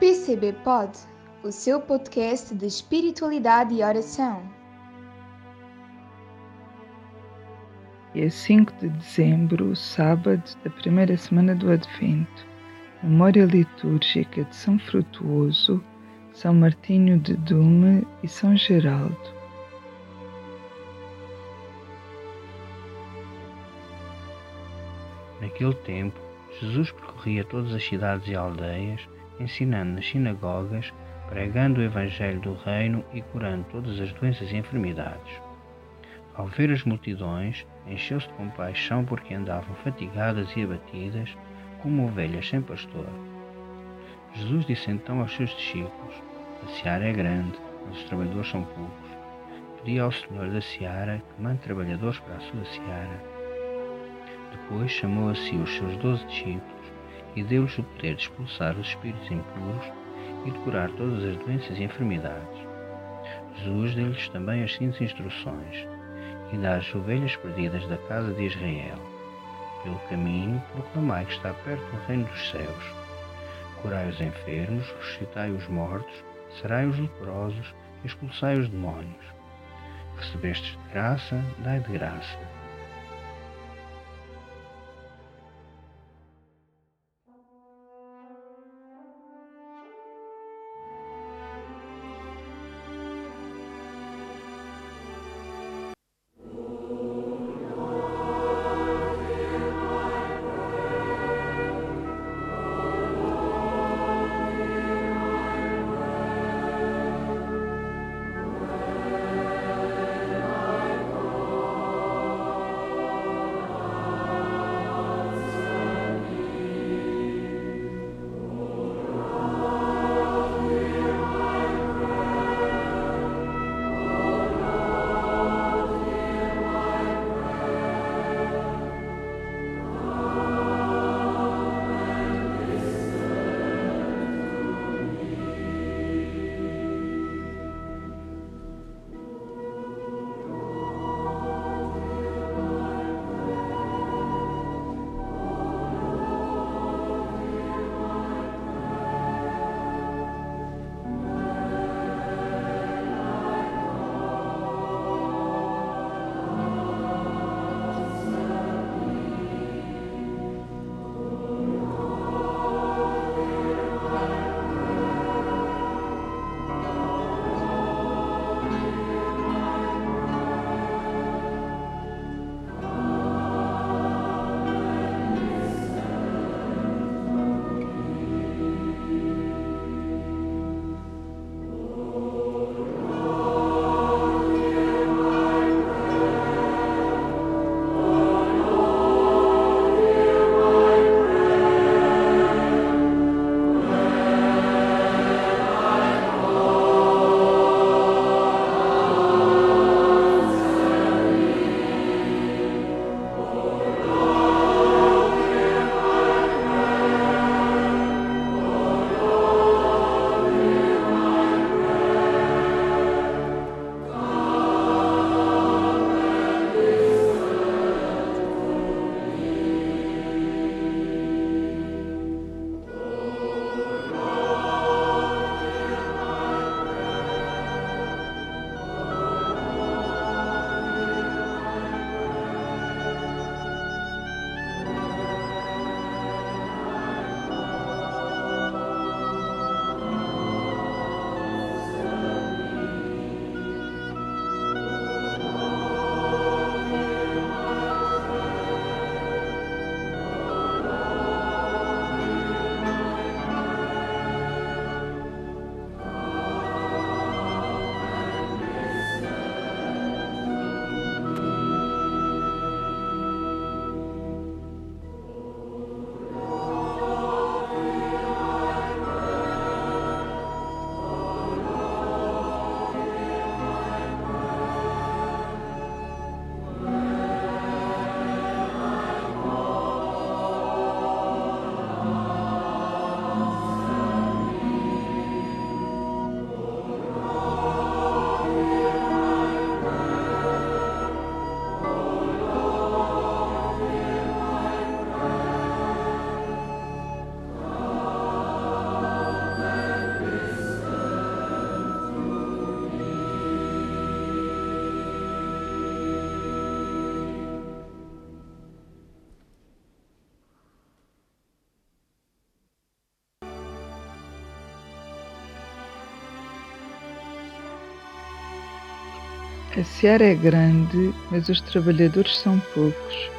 PCB Pod, o seu podcast de espiritualidade e oração. É 5 de dezembro, sábado da primeira semana do Advento. Memória litúrgica de São Frutuoso, São Martinho de Dume e São Geraldo. Naquele tempo, Jesus percorria todas as cidades e aldeias, ensinando nas sinagogas, pregando o Evangelho do Reino e curando todas as doenças e enfermidades. Ao ver as multidões, encheu-se de compaixão porque andavam fatigadas e abatidas, como ovelhas sem pastor. Jesus disse então aos seus discípulos: A seara é grande, mas os trabalhadores são poucos. Pedi ao Senhor da seara que mande trabalhadores para a sua seara. Depois chamou a si os seus doze discípulos e deu-lhes o poder de expulsar os espíritos impuros e de curar todas as doenças e enfermidades. Jesus deu-lhes também as seguintes instruções: e dá as ovelhas perdidas da casa de Israel. Pelo caminho, proclamai que está perto o reino dos céus. Curai os enfermos, ressuscitai os mortos, serai os leprosos, expulsai os demónios. Recebestes de graça, dai de graça. A seara é grande, mas os trabalhadores são poucos.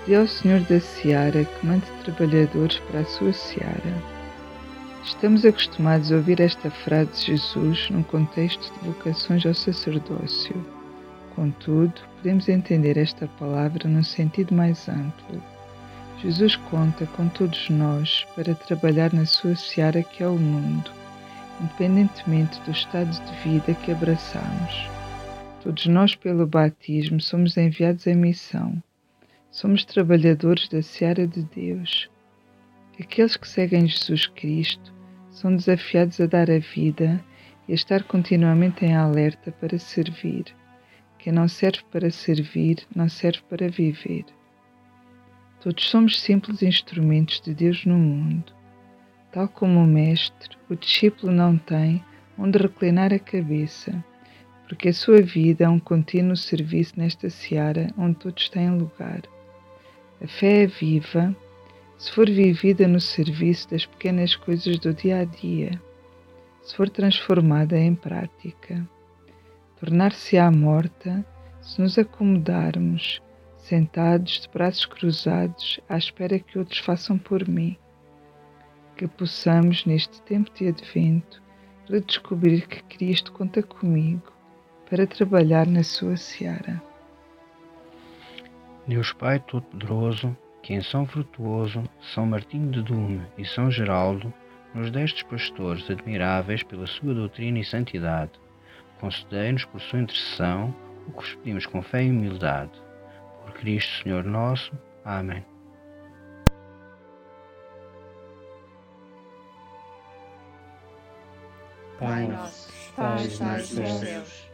Pedi ao Senhor da seara que mande trabalhadores para a sua seara. Estamos acostumados a ouvir esta frase de Jesus num contexto de vocações ao sacerdócio. Contudo, podemos entender esta palavra num sentido mais amplo. Jesus conta com todos nós para trabalhar na sua seara que é o mundo, independentemente do estado de vida que abraçamos. Todos nós, pelo batismo, somos enviados à missão. Somos trabalhadores da seara de Deus. Aqueles que seguem Jesus Cristo são desafiados a dar a vida e a estar continuamente em alerta para servir. Quem não serve para servir, não serve para viver. Todos somos simples instrumentos de Deus no mundo. Tal como o Mestre, o discípulo não tem onde reclinar a cabeça porque a sua vida é um contínuo serviço nesta seara onde todos têm lugar. A fé é viva se for vivida no serviço das pequenas coisas do dia a dia, se for transformada em prática. Tornar-se-á morta se nos acomodarmos, sentados de braços cruzados, à espera que outros façam por mim. Que possamos, neste tempo de advento, redescobrir que Cristo conta comigo para trabalhar na sua seara. Deus Pai Todo-Poderoso, que em São Frutuoso, São Martinho de Dume e São Geraldo nos destes pastores admiráveis pela sua doutrina e santidade, concedei-nos por sua intercessão o que vos pedimos com fé e humildade. Por Cristo Senhor nosso. Amém. Pai nosso, que estás nos céus,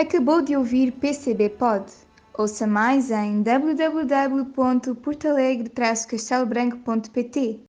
Acabou de ouvir PCB Pod. Ouça mais em www.portalegre-castelobranco.pt